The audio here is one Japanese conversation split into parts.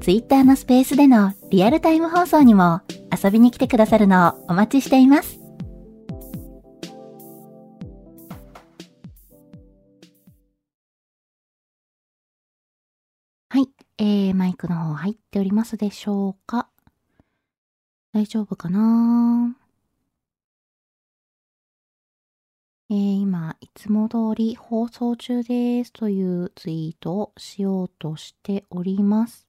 Twitter のスペースでのリアルタイム放送にも遊びに来てくださるのをお待ちしています。はい、えー、マイクの方入っておりますでしょうか？大丈夫かな？えー、今、いつも通り放送中ですというツイートをしようとしております。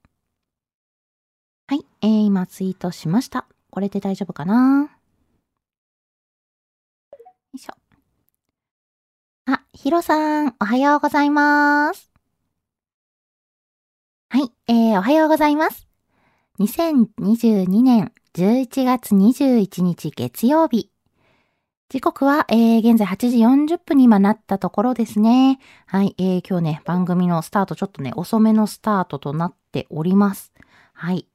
はい、えー、今ツイートしました。これで大丈夫かな？よいしょ。あ、ヒロさん、おはようございます。はい、えー、おはようございます。2022年11月21日月曜日。時刻は、えー、現在8時40分に今なったところですね。はい、えー、今日ね、番組のスタートちょっとね、遅めのスタートとなっております。はい。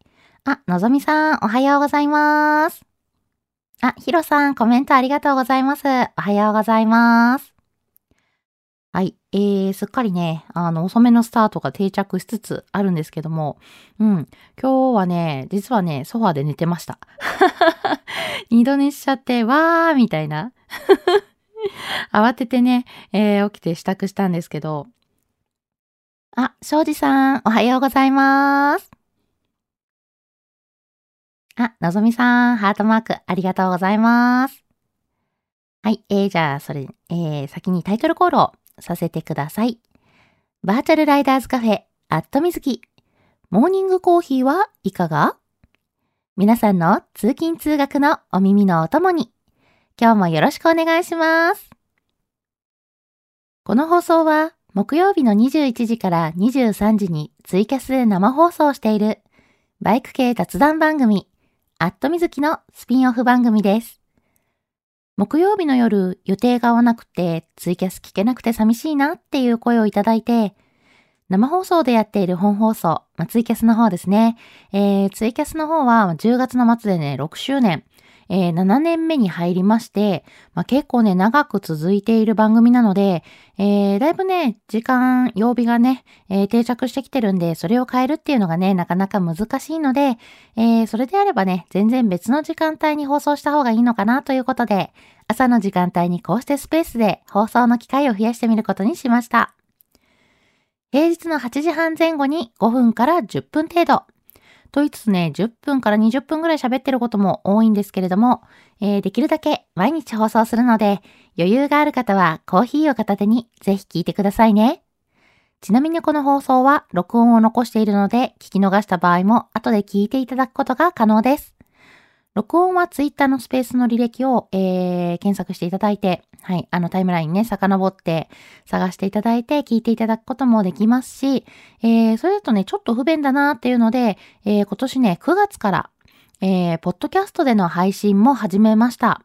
あ、のぞみさん、おはようございます。あ、ひろさん、コメントありがとうございます。おはようございます。はい。えー、すっかりね、あの、遅めのスタートが定着しつつあるんですけども、うん。今日はね、実はね、ソファーで寝てました。二度寝しちゃって、わーみたいな。慌ててね、えー、起きて支度したんですけど。あ、庄司さん、おはようございます。あ、のぞみさん、ハートマーク、ありがとうございます。はい、えー、じゃあ、それ、えー、先にタイトルコールをさせてください。バーチャルライダーズカフェ、アットみずき。モーニングコーヒーはいかが？皆さんの通勤通学のお耳のお供に、今日もよろしくお願いします。この放送は、木曜日の21時から23時にツイキャスで生放送している、バイク系雑談番組、アットみずきのスピンオフ番組です。木曜日の夜予定が合わなくてツイキャス聞けなくて寂しいなっていう声をいただいて、生放送でやっている本放送、まあ、ツイキャスの方ですね。えー、ツイキャスの方は10月の末でね、6周年。えー、7年目に入りまして、まあ、結構ね、長く続いている番組なので、えー、だいぶね、時間、曜日がね、えー、定着してきてるんで、それを変えるっていうのがね、なかなか難しいので、えー、それであればね、全然別の時間帯に放送した方がいいのかなということで、朝の時間帯にこうしてスペースで放送の機会を増やしてみることにしました。平日の8時半前後に5分から10分程度、と言いつつね、10分から20分ぐらい喋ってることも多いんですけれども、えー、できるだけ毎日放送するので、余裕がある方はコーヒーを片手にぜひ聞いてくださいね。ちなみにこの放送は録音を残しているので、聞き逃した場合も後で聞いていただくことが可能です。録音はツイッターのスペースの履歴を、えー、検索していただいて、はい、あのタイムラインね、遡って探していただいて聞いていただくこともできますし、えー、それだとね、ちょっと不便だなっていうので、えー、今年ね、9月から、えー、ポッドキャストでの配信も始めました。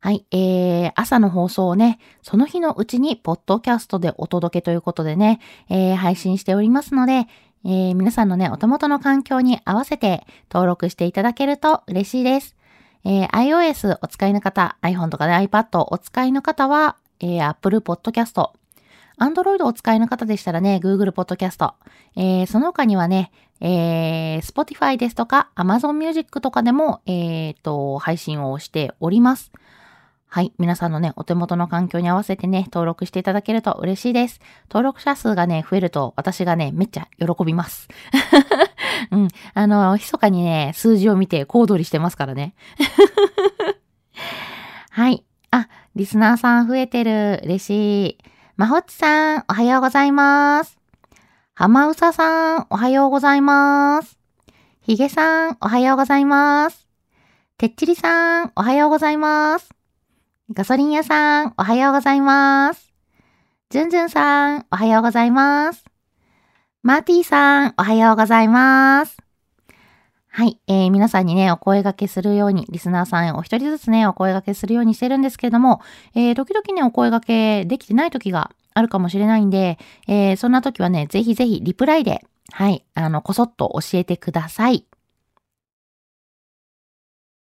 はい、えー、朝の放送をね、その日のうちにポッドキャストでお届けということでね、えー、配信しておりますので、えー、皆さんのね、お手元の環境に合わせて登録していただけると嬉しいです。えー、iOS お使いの方、iPhone とかで iPad お使いの方は、えー、Apple Podcast。Android お使いの方でしたらね、Google Podcast。えー、その他にはね、えー、Spotify ですとか Amazon Music とかでも、えー、と、配信をしております。はい。皆さんのね、お手元の環境に合わせてね、登録していただけると嬉しいです。登録者数がね、増えると私がね、めっちゃ喜びます。うん。あの、密かにね、数字を見て小躍りしてますからね。はい。あ、リスナーさん増えてる。嬉しい。まほっちさん、おはようございます。浜うささん、おはようございます。ひげさん、おはようございます。てっちりさん、おはようございます。ガソリン屋さん、おはようございます。じゅんじゅんさん、おはようございます。マーティーさん、おはようございます。はい。えー、皆さんにね、お声掛けするように、リスナーさんお一人ずつね、お声掛けするようにしてるんですけれども、えー、時々ね、お声掛けできてない時があるかもしれないんで、えー、そんな時はね、ぜひぜひリプライで、はい、あの、こそっと教えてください。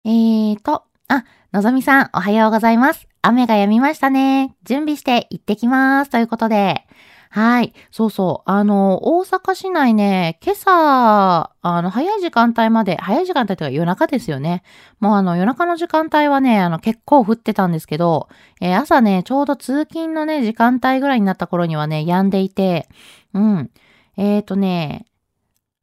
えーと、あ、のぞみさん、おはようございます。雨が止みましたね。準備して行ってきます。ということで、はい。そうそう。あの、大阪市内ね、今朝、あの、早い時間帯まで、早い時間帯というか夜中ですよね。もうあの、夜中の時間帯はね、あの、結構降ってたんですけど、えー、朝ね、ちょうど通勤のね、時間帯ぐらいになった頃にはね、止んでいて、うん。えっ、ー、とね、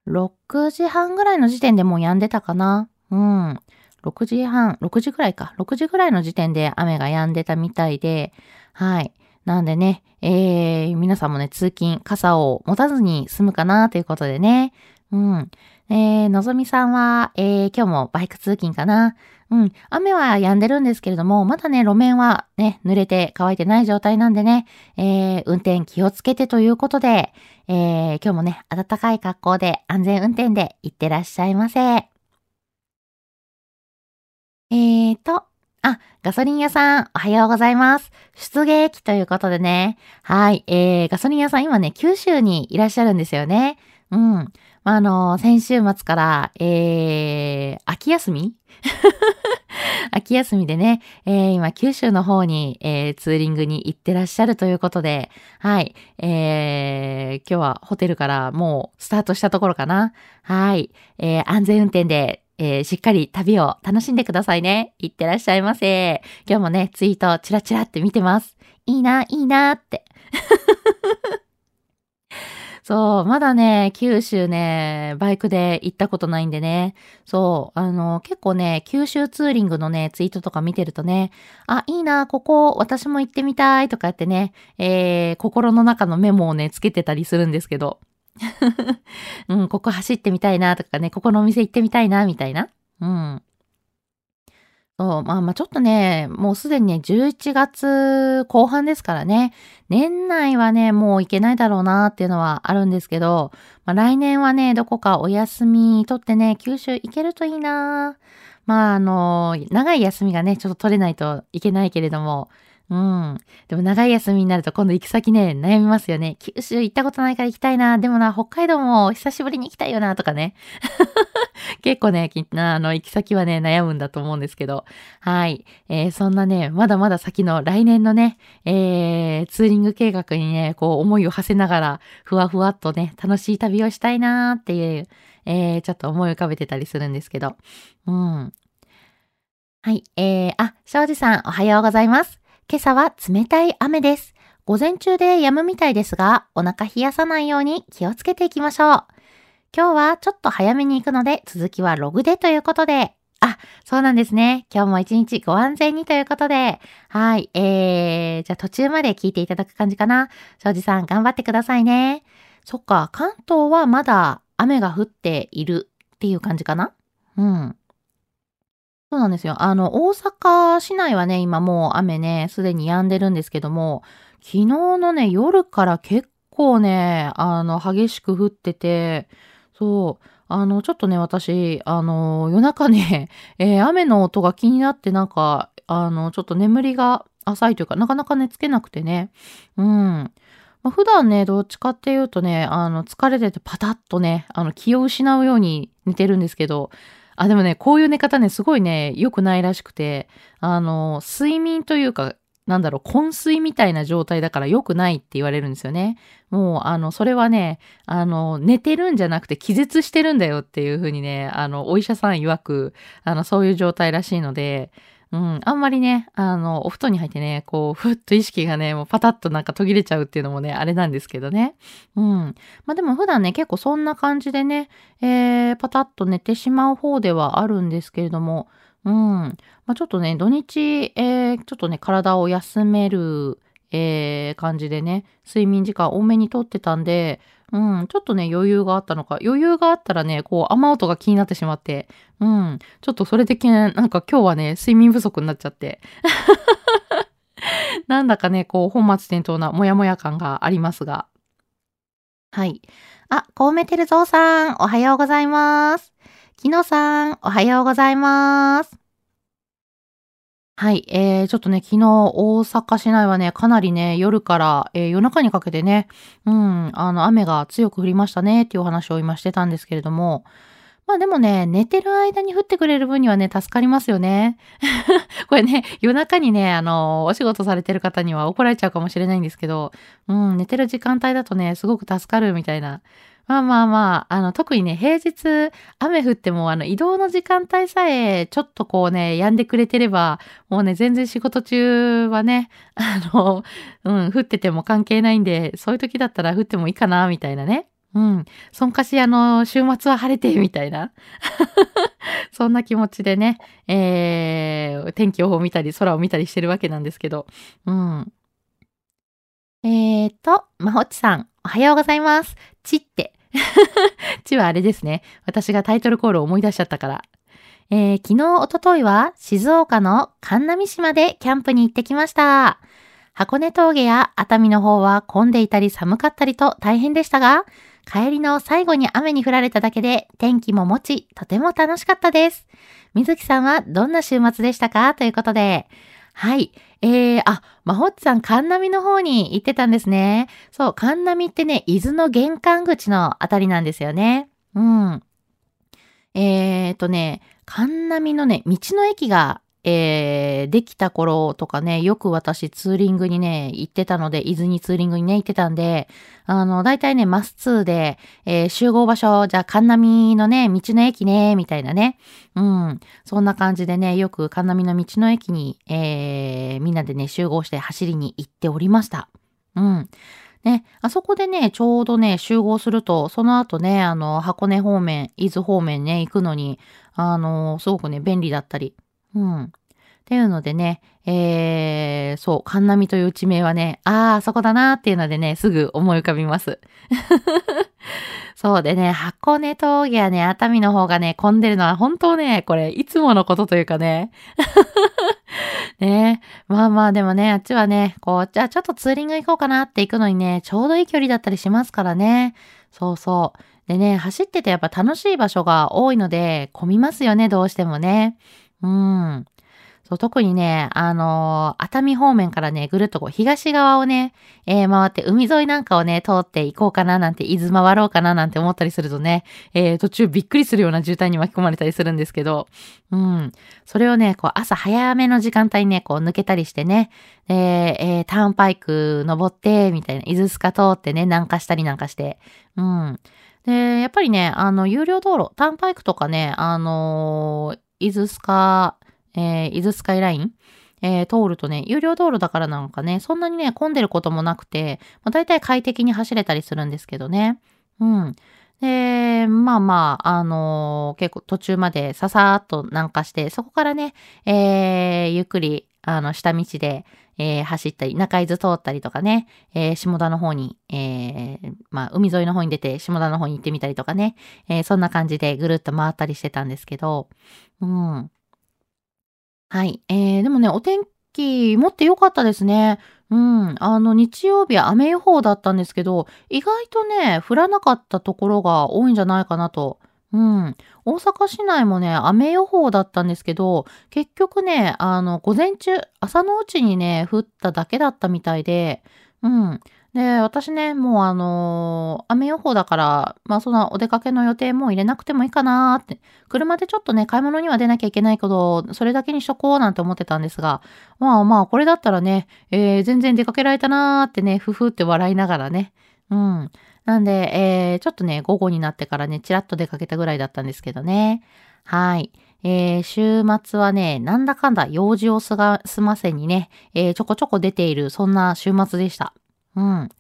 6時半ぐらいの時点でもう止んでたかな。うん。6時半、6時ぐらいか。6時ぐらいの時点で雨が止んでたみたいで、はい。なんでね、えー、皆さんもね、通勤、傘を持たずに済むかなということでね。うん。えー、のぞみさんは、えー、今日もバイク通勤かな。うん。雨は止んでるんですけれども、まだね、路面はね、濡れて乾いてない状態なんでね、えー、運転気をつけてということで、えー、今日もね、暖かい格好で安全運転で行ってらっしゃいませ。えーと、あ、ガソリン屋さん、おはようございます。出撃ということでね。はい。えー、ガソリン屋さん今ね、九州にいらっしゃるんですよね。うん。まあ、あの、先週末から、えー、秋休み？秋休みでね、えー、今、九州の方に、えー、ツーリングに行ってらっしゃるということで、はい。えー、今日はホテルからもうスタートしたところかな。はい。えー、安全運転でえー、しっかり旅を楽しんでくださいね。いってらっしゃいませ。今日もね、ツイートチラチラって見てます。いいな、いいなって。そう、まだね、九州ね、バイクで行ったことないんでね。そう、あの、結構ね、九州ツーリングのね、ツイートとか見てるとね、あ、いいな、ここ、私も行ってみたいとか言ってね、えー、心の中のメモをね、つけてたりするんですけど。うん、ここ走ってみたいなとかね、ここのお店行ってみたいな、みたいな。うん。そう、まあまあちょっとね、もうすでにね、11月後半ですからね、年内はね、もう行けないだろうなっていうのはあるんですけど、まあ来年はね、どこかお休み取ってね、九州行けるといいなまああの、長い休みがね、ちょっと取れないといけないけれども、うん。でも長い休みになると今度行き先ね、悩みますよね。九州行ったことないから行きたいな。でもな、北海道も久しぶりに行きたいよな、とかね。結構ね、あの、行き先はね、悩むんだと思うんですけど。はい。えー、そんなね、まだまだ先の来年のね、えー、ツーリング計画にね、こう思いを馳せながら、ふわふわっとね、楽しい旅をしたいなーっていう、えー、ちょっと思い浮かべてたりするんですけど。うん。はい。えー、あ、庄司さん、おはようございます。今朝は冷たい雨です。午前中で止むみたいですが、お腹冷やさないように気をつけていきましょう。今日はちょっと早めに行くので、続きはログでということで、あ、そうなんですね。今日も一日ご安全にということで、はい、えー、じゃあ途中まで聞いていただく感じかな。庄司さん頑張ってくださいね。そっか、関東はまだ雨が降っているっていう感じかな？うん。そうなんですよ。あの、大阪市内はね、今もう雨ね、すでに止んでるんですけども、昨日のね、夜から結構ね、あの、激しく降ってて、そう、あの、ちょっとね、私、あの、夜中ね、えー、雨の音が気になってなんか、あの、ちょっと眠りが浅いというか、なかなか寝つけなくてね、うん。まあ、普段ね、どっちかっていうとね、あの、疲れててパタッとね、あの、気を失うように寝てるんですけど、あ、でもね、こういう寝方ね、すごいね、良くないらしくて、あの、睡眠というか、なんだろう、昏睡みたいな状態だから良くないって言われるんですよね。もう、あの、それはね、あの、寝てるんじゃなくて気絶してるんだよっていうふうにね、あの、お医者さん曰く、あの、そういう状態らしいので、うん、あんまりね、あの、お布団に入ってね、こう、ふっと意識がね、もうパタッとなんか途切れちゃうっていうのもね、あれなんですけどね。うん。まあでも普段ね、結構そんな感じでね、えー、パタッと寝てしまう方ではあるんですけれども、うん。まあちょっとね、土日、えー、ちょっとね、体を休める、えー、感じでね、睡眠時間多めにとってたんで、うん、ちょっとね、余裕があったのか、余裕があったらね、こう、雨音が気になってしまって、うん、ちょっとそれでけ、なんか今日はね、睡眠不足になっちゃって。なんだかね、こう、本末転倒なモヤモヤ感がありますが。はい。あ、コウメテルゾウさん、おはようございます。キノさん、おはようございます。はい。えー、ちょっとね、昨日、大阪市内はね、かなりね、夜から、えー、夜中にかけてね、うん、あの、雨が強く降りましたね、っていうお話を今してたんですけれども、まあでもね、寝てる間に降ってくれる分にはね、助かりますよね。これね、夜中にね、あの、お仕事されてる方には怒られちゃうかもしれないんですけど、うん、寝てる時間帯だとね、すごく助かるみたいな、まあまあまあ、あの、特にね、平日、雨降っても、あの、移動の時間帯さえ、ちょっとこうね、止んでくれてれば、もうね、全然仕事中はね、あの、うん、降ってても関係ないんで、そういう時だったら降ってもいいかな、みたいなね。うん。そんかし、あの、週末は晴れて、みたいな。そんな気持ちでね、えー、天気予報を見たり、空を見たりしてるわけなんですけど。うん。えーと、まほちさん、おはようございます。ちって、ちはあれですね。私がタイトルコールを思い出しちゃったから。えー、昨日、おとといは静岡の神南島でキャンプに行ってきました。箱根峠や熱海の方は混んでいたり寒かったりと大変でしたが、帰りの最後に雨に降られただけで天気も持ち、とても楽しかったです。水木さんはどんな週末でしたか？ということで、はい。えー、あ、まほっちさん、神波の方に行ってたんですね。そう、神波ってね、伊豆の玄関口のあたりなんですよね。うん。えーとね、神波のね、道の駅がえー、できた頃とかね、よく私ツーリングにね、行ってたので、伊豆にツーリングにね、行ってたんで、あの、大体ね、マス2で、えー、集合場所、じゃあ、神波のね、道の駅ね、みたいなね。うん。そんな感じでね、よく神波の道の駅に、えー、みんなでね、集合して走りに行っておりました。うん。ね、あそこでね、ちょうどね、集合すると、その後ね、あの、箱根方面、伊豆方面ね、行くのに、あの、すごくね、便利だったり、うん。っていうのでね、えー、そう、神波という地名はね、ああ、そこだなーっていうのでね、すぐ思い浮かびます。そうでね、箱根峠やね、熱海の方がね、混んでるのは本当ね、これ、いつものことというかね。ねまあまあでもね、あっちはね、こう、じゃあちょっとツーリング行こうかなって行くのにね、ちょうどいい距離だったりしますからね。そうそう。でね、走っててやっぱ楽しい場所が多いので、混みますよね、どうしてもね。うん。そう、特にね、あのー、熱海方面からね、ぐるっとこう、東側をね、えー、回って、海沿いなんかをね、通っていこうかななんて、伊豆回ろうかななんて思ったりするとね、えー、途中びっくりするような渋滞に巻き込まれたりするんですけど、うん。それをね、こう、朝早めの時間帯にね、こう、抜けたりしてね、ええー、ターンパイク登って、みたいな、伊豆スカ通ってね、南下したりなんかして、うん。で、やっぱりね、あの、有料道路、ターンパイクとかね、あのー、伊豆スカ、えー、伊豆スカイライン、えー、通るとね、有料道路だからなんかね、そんなにね、混んでることもなくて、まあ、大体快適に走れたりするんですけどね。うん。で、まあまあ、あのー、結構途中までささーっと南下して、そこからね、えー、ゆっくり、あの、下道で、えー、走ったり、中伊豆通ったりとかね、えー、下田の方に、えー、まあ、海沿いの方に出て、下田の方に行ってみたりとかね、え、そんな感じでぐるっと回ったりしてたんですけど、うん。はい。えー、でもね、お天気持って良かったですね。うん。あの、日曜日は雨予報だったんですけど、意外とね、降らなかったところが多いんじゃないかなと。うん。大阪市内もね、雨予報だったんですけど、結局ね、あの、午前中、朝のうちにね、降っただけだったみたいで、うん。で、私ね、もうあのー、雨予報だから、まあそのお出かけの予定も入れなくてもいいかなって、車でちょっとね、買い物には出なきゃいけないけど、それだけにしとこうなんて思ってたんですが、まあまあ、これだったらね、えー、全然出かけられたなーってね、ふふって笑いながらね、うん。なんで、えー、ちょっとね、午後になってからね、ちらっと出かけたぐらいだったんですけどね。はい。えー、週末はね、なんだかんだ用事をすが済ませにね、えー、ちょこちょこ出ている、そんな週末でした。うん。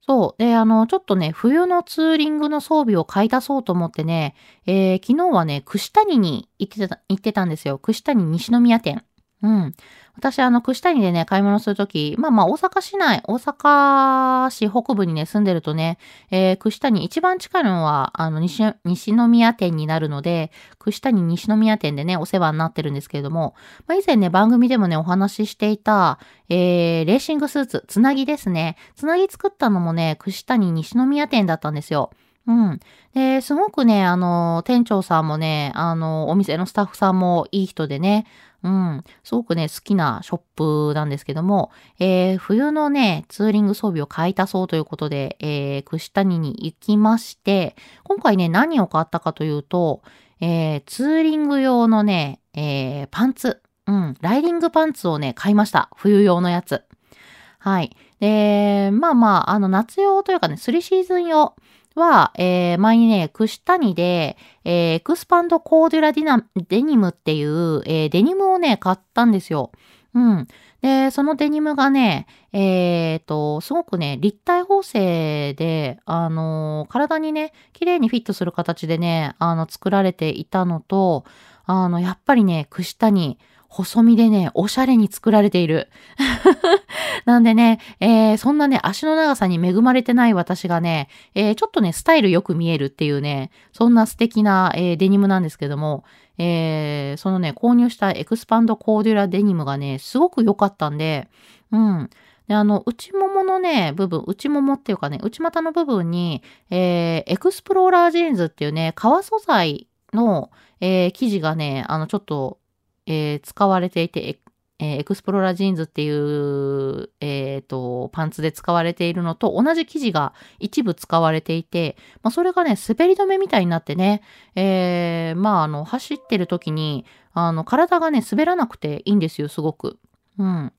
そう。で、あの、ちょっとね、冬のツーリングの装備を買い足そうと思ってね、えー、昨日はね、串谷に行ってた、行ってたんですよ。串谷西宮店。うん。私、あの、串谷でね、買い物するとき、まあまあ、大阪市内、大阪市北部にね、住んでるとね、えー、串谷、一番近いのは、あの、西、西宮店になるので、串谷西宮店でね、お世話になってるんですけれども、まあ、以前ね、番組でもね、お話ししていた、えー、レーシングスーツ、つなぎですね。つなぎ作ったのもね、串谷西宮店だったんですよ。うん。で、すごくね、あの、店長さんもね、あの、お店のスタッフさんもいい人でね、うん。すごくね、好きなショップなんですけども、えー、冬のね、ツーリング装備を買い足そうということで、えー、串谷に行きまして、今回ね、何を買ったかというと、えー、ツーリング用のね、えー、パンツ。うん。ライディングパンツをね、買いました。冬用のやつ。はい。で、まあまあ、あの、夏用というかね、スリシーズン用。は、えー、前にね、串谷で、えー、エクスパンドコーデュラディナデニムっていう、えー、デニムをね、買ったんですよ。うん。で、そのデニムがね、えっ、ー、と、すごくね、立体縫製で、あの、体にね、綺麗にフィットする形でね、あの、作られていたのと、あの、やっぱりね、串谷、細身でね、おしゃれに作られている。なんでね、えー、そんなね、足の長さに恵まれてない私がね、えー、ちょっとね、スタイルよく見えるっていうね、そんな素敵な、えー、デニムなんですけども、えー、そのね、購入したエクスパンドコーデュラデニムがね、すごく良かったんで、うん。で、あの、内もものね、部分、内ももっていうかね、内股の部分に、えー、エクスプローラージーンズっていうね、革素材の、えー、生地がね、あの、ちょっと、えー、使われていて、えー、エクスプローラジーンズっていう、えっ、ー、と、パンツで使われているのと同じ生地が一部使われていて、まあ、それがね、滑り止めみたいになってね、えー、まあ、あの、走ってる時に、あの、体がね、滑らなくていいんですよ、すごく。うん。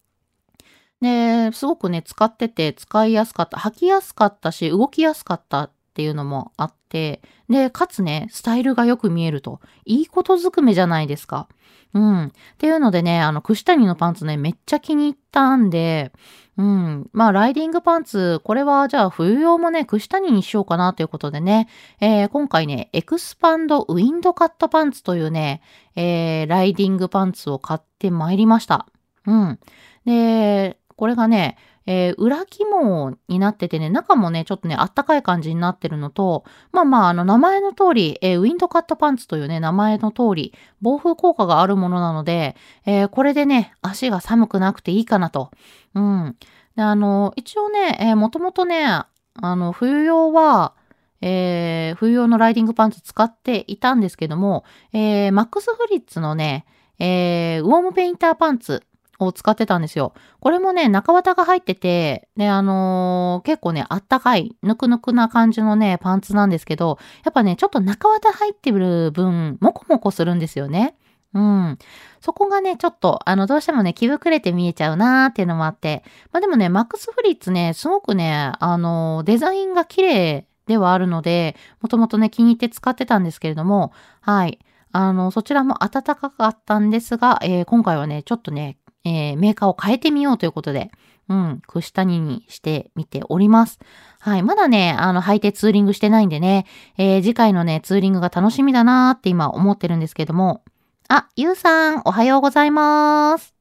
で、すごくね、使ってて使いやすかった。履きやすかったし、動きやすかったっていうのもあって、で、かつね、スタイルがよく見えると。いいことずくめじゃないですか。うん。っていうのでね、あの、串谷のパンツね、めっちゃ気に入ったんで、うん。まあ、ライディングパンツ、これはじゃあ冬用もね、串谷にしようかなということでね、えー、今回ね、エクスパンドウィンドカットパンツというね、えー、ライディングパンツを買ってまいりました。うん。で、これがね、えー、裏肝になっててね、中もね、ちょっとね、あったかい感じになってるのと、まあまあ、あの、名前の通り、えー、ウィンドカットパンツというね、名前の通り、防風効果があるものなので、えー、これでね、足が寒くなくていいかなと。うん。で、あの、一応ね、えー、もともとね、あの、冬用は、えー、冬用のライディングパンツ使っていたんですけども、えー、マックスフリッツのね、えー、ウォームペインターパンツを使ってたんですよ。これもね、中綿が入ってて、で、あのー、結構ね、あったかい、ぬくぬくな感じのね、パンツなんですけど、やっぱね、ちょっと中綿入ってる分、もこもこするんですよね。うん。そこがね、ちょっと、あの、どうしてもね、気膨れて見えちゃうなーっていうのもあって。まあでもね、マックスフリッツね、すごくね、あの、デザインが綺麗ではあるので、もともとね、気に入って使ってたんですけれども、はい。あの、そちらも暖かかったんですが、えー、今回はね、ちょっとね、えー、メーカーを変えてみようということで、うん、串谷にしてみております。はい。まだね、あの、履いてツーリングしてないんでね、えー、次回のね、ツーリングが楽しみだなーって今思ってるんですけども。あ、ゆうさん、おはようございます。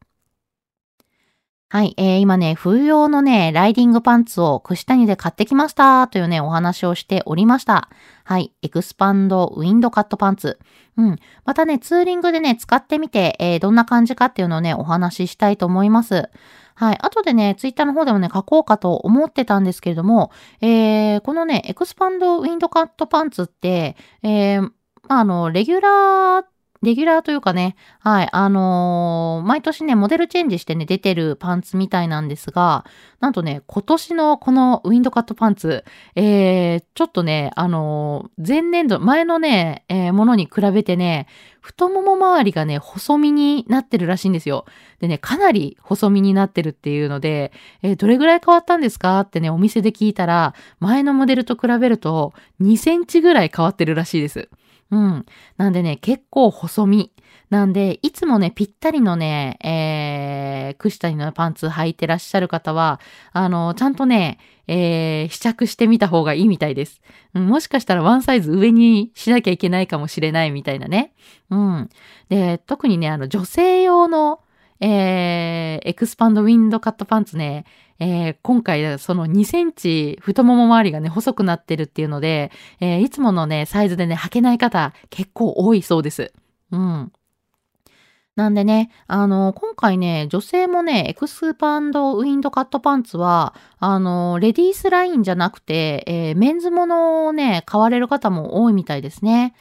はい、えー、今ね、冬用のね、ライディングパンツを串谷で買ってきましたというね、お話をしておりました。はい、エクスパンドウィンドカットパンツ。うん。またね、ツーリングでね、使ってみて、えー、どんな感じかっていうのをね、お話ししたいと思います。はい。後でね、ツイッターの方でもね、書こうかと思ってたんですけれども、えー、このね、エクスパンドウィンドカットパンツって、えー、まあ、あの、レギュラーレギュラーというかね、はい、あのー、毎年ね、モデルチェンジしてね、出てるパンツみたいなんですが、なんとね、今年のこのウィンドカットパンツ、えー、ちょっとね、あのー、前年度、前のね、えー、ものに比べてね、太もも周りがね、細身になってるらしいんですよ。でね、かなり細身になってるっていうので、えー、どれぐらい変わったんですかってね、お店で聞いたら、前のモデルと比べると2センチぐらい変わってるらしいです。うん。なんでね、結構細身。なんで、いつもね、ぴったりのね、えー、串谷のパンツ履いてらっしゃる方は、あの、ちゃんとね、えー、試着してみた方がいいみたいです。うん、もしかしたらワンサイズ上にしなきゃいけないかもしれないみたいなね。うん。で、特にね、あの、女性用の、えー、エクスパンドウィンドカットパンツね、えー、今回、その2センチ太もも周りがね、細くなってるっていうので、えー、いつものね、サイズでね、履けない方結構多いそうです。うん。なんでね、あの、今回ね、女性もね、エクスパンドウィンドカットパンツは、あの、レディースラインじゃなくて、えー、メンズものをね、買われる方も多いみたいですね。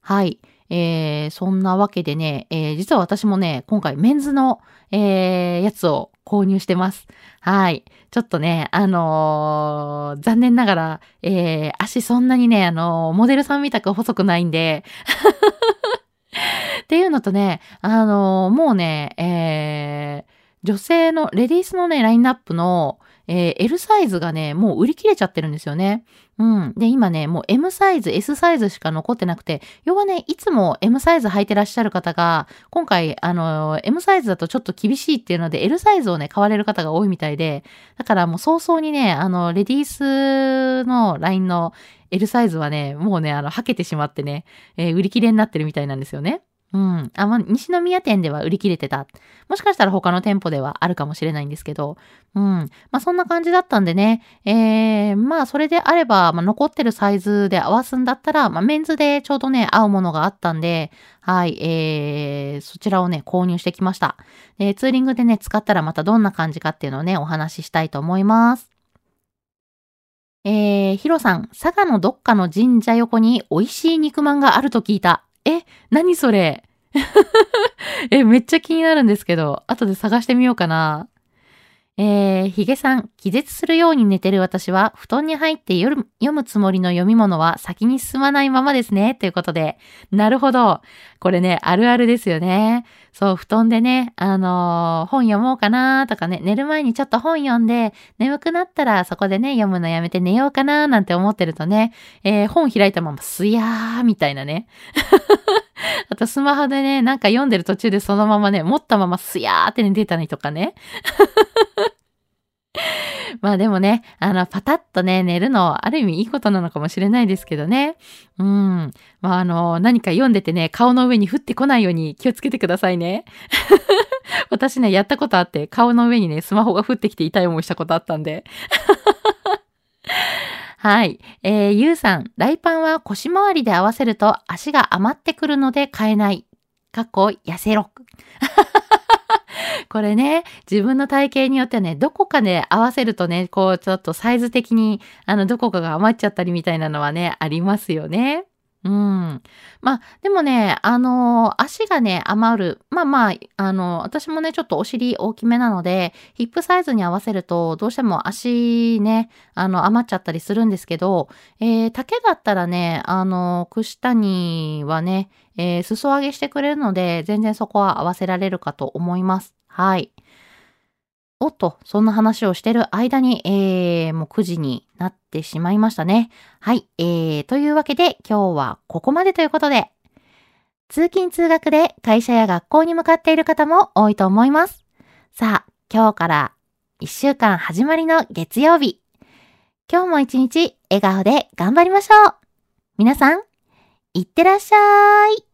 はい。えー、そんなわけでね、えー、実は私もね、今回メンズの、えー、やつを購入してます。はい。ちょっとね、あのー、残念ながら、えー、足そんなにね、あのー、モデルさんみたく細くないんで、っていうのとね、あのー、もうね、えー、女性の、レディースのね、ラインナップの、えー、L サイズがね、もう売り切れちゃってるんですよね。うん。で、今ね、もう M サイズ、S サイズしか残ってなくて、要はね、いつも M サイズ履いてらっしゃる方が、今回、あの、M サイズだとちょっと厳しいっていうので、L サイズをね、買われる方が多いみたいで、だからもう早々にね、あの、レディースのラインの L サイズはね、もうね、あの、履けてしまってね、えー、売り切れになってるみたいなんですよね。うん。あ、まあ、西宮店では売り切れてた。もしかしたら他の店舗ではあるかもしれないんですけど。うん。まあ、そんな感じだったんでね。えー、まあ、それであれば、まあ、残ってるサイズで合わすんだったら、まあ、メンズでちょうどね、合うものがあったんで、はい、えー、そちらをね、購入してきました。で、ツーリングでね、使ったらまたどんな感じかっていうのをね、お話ししたいと思います。えー、ヒロさん、佐賀のどっかの神社横に美味しい肉まんがあると聞いた。え、何それ？え、めっちゃ気になるんですけど、後で探してみようかな。えー、ヒゲさん、気絶するように寝てる私は、布団に入って夜読むつもりの読み物は先に進まないままですね。ということで。なるほど。これね、あるあるですよね。そう、布団でね、あのー、本読もうかなとかね、寝る前にちょっと本読んで、眠くなったらそこでね、読むのやめて寝ようかななんて思ってるとね、えー、本開いたまますやーみたいなね。あとスマホでね、なんか読んでる途中でそのままね、持ったまますやーって寝てたりとかね。まあでもね、あの、パタッとね、寝るの、ある意味いいことなのかもしれないですけどね。うん。まああの、何か読んでてね、顔の上に降ってこないように気をつけてくださいね。私ね、やったことあって、顔の上にね、スマホが降ってきて痛い思いしたことあったんで。はい。えー、ゆうさん、ライパンは腰回りで合わせると足が余ってくるので買えない。かっこ、痩せろ。これね、自分の体型によってはね、どこかで合わせるとね、こう、ちょっとサイズ的に、あの、どこかが余っちゃったりみたいなのはね、ありますよね。うん。まあ、でもね、あの足がね、余る。まあまあ、あの私もね、ちょっとお尻大きめなので、ヒップサイズに合わせると、どうしても足ね、あの、余っちゃったりするんですけど、えー、丈だったらね、あの、串谷はね、えー、裾上げしてくれるので、全然そこは合わせられるかと思います。はい。おっと、そんな話をしてる間に、えー、もう9時になってしまいましたね。はい。えー、というわけで今日はここまでということで、通勤通学で会社や学校に向かっている方も多いと思います。さあ、今日から1週間始まりの月曜日。今日も一日笑顔で頑張りましょう。皆さん、いってらっしゃい。